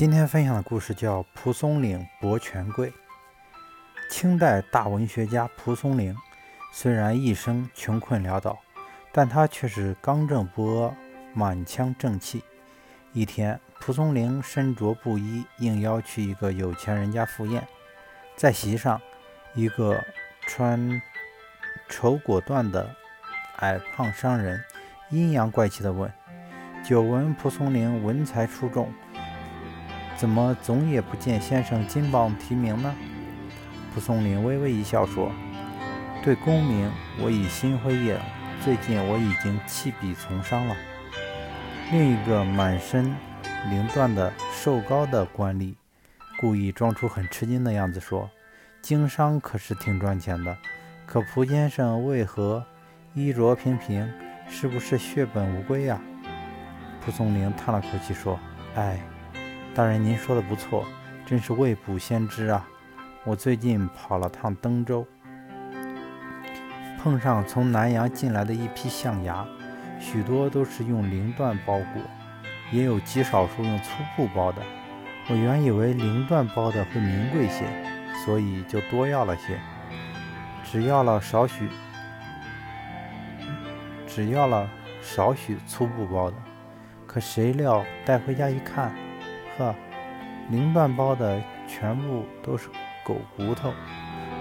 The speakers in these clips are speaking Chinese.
今天分享的故事叫《蒲松龄博权贵》。清代大文学家蒲松龄，虽然一生穷困潦倒，但他却是刚正不阿、满腔正气。一天，蒲松龄身着布衣，应邀去一个有钱人家赴宴。在席上，一个穿绸裹缎的矮胖商人阴阳怪气地问：“久闻蒲松龄文才出众。”怎么总也不见先生金榜题名呢？蒲松龄微微一笑说：“对功名，我已心灰意冷。最近我已经弃笔从商了。”另一个满身绫缎的瘦高的官吏，故意装出很吃惊的样子说：“经商可是挺赚钱的，可蒲先生为何衣着平平？是不是血本无归呀？”蒲松龄叹了口气说：“哎。”大人，您说的不错，真是未卜先知啊！我最近跑了趟登州，碰上从南阳进来的一批象牙，许多都是用绫缎包裹，也有极少数用粗布包的。我原以为绫缎包的会名贵些，所以就多要了些，只要了少许，只要了少许粗布包的。可谁料带回家一看，呵，绫缎包的全部都是狗骨头，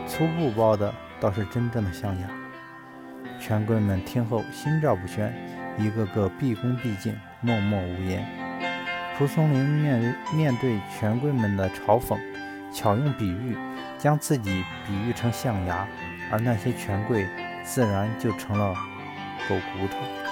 粗布包的倒是真正的象牙。权贵们听后心照不宣，一个个毕恭毕敬，默默无言。蒲松龄面面对权贵们的嘲讽，巧用比喻，将自己比喻成象牙，而那些权贵自然就成了狗骨头。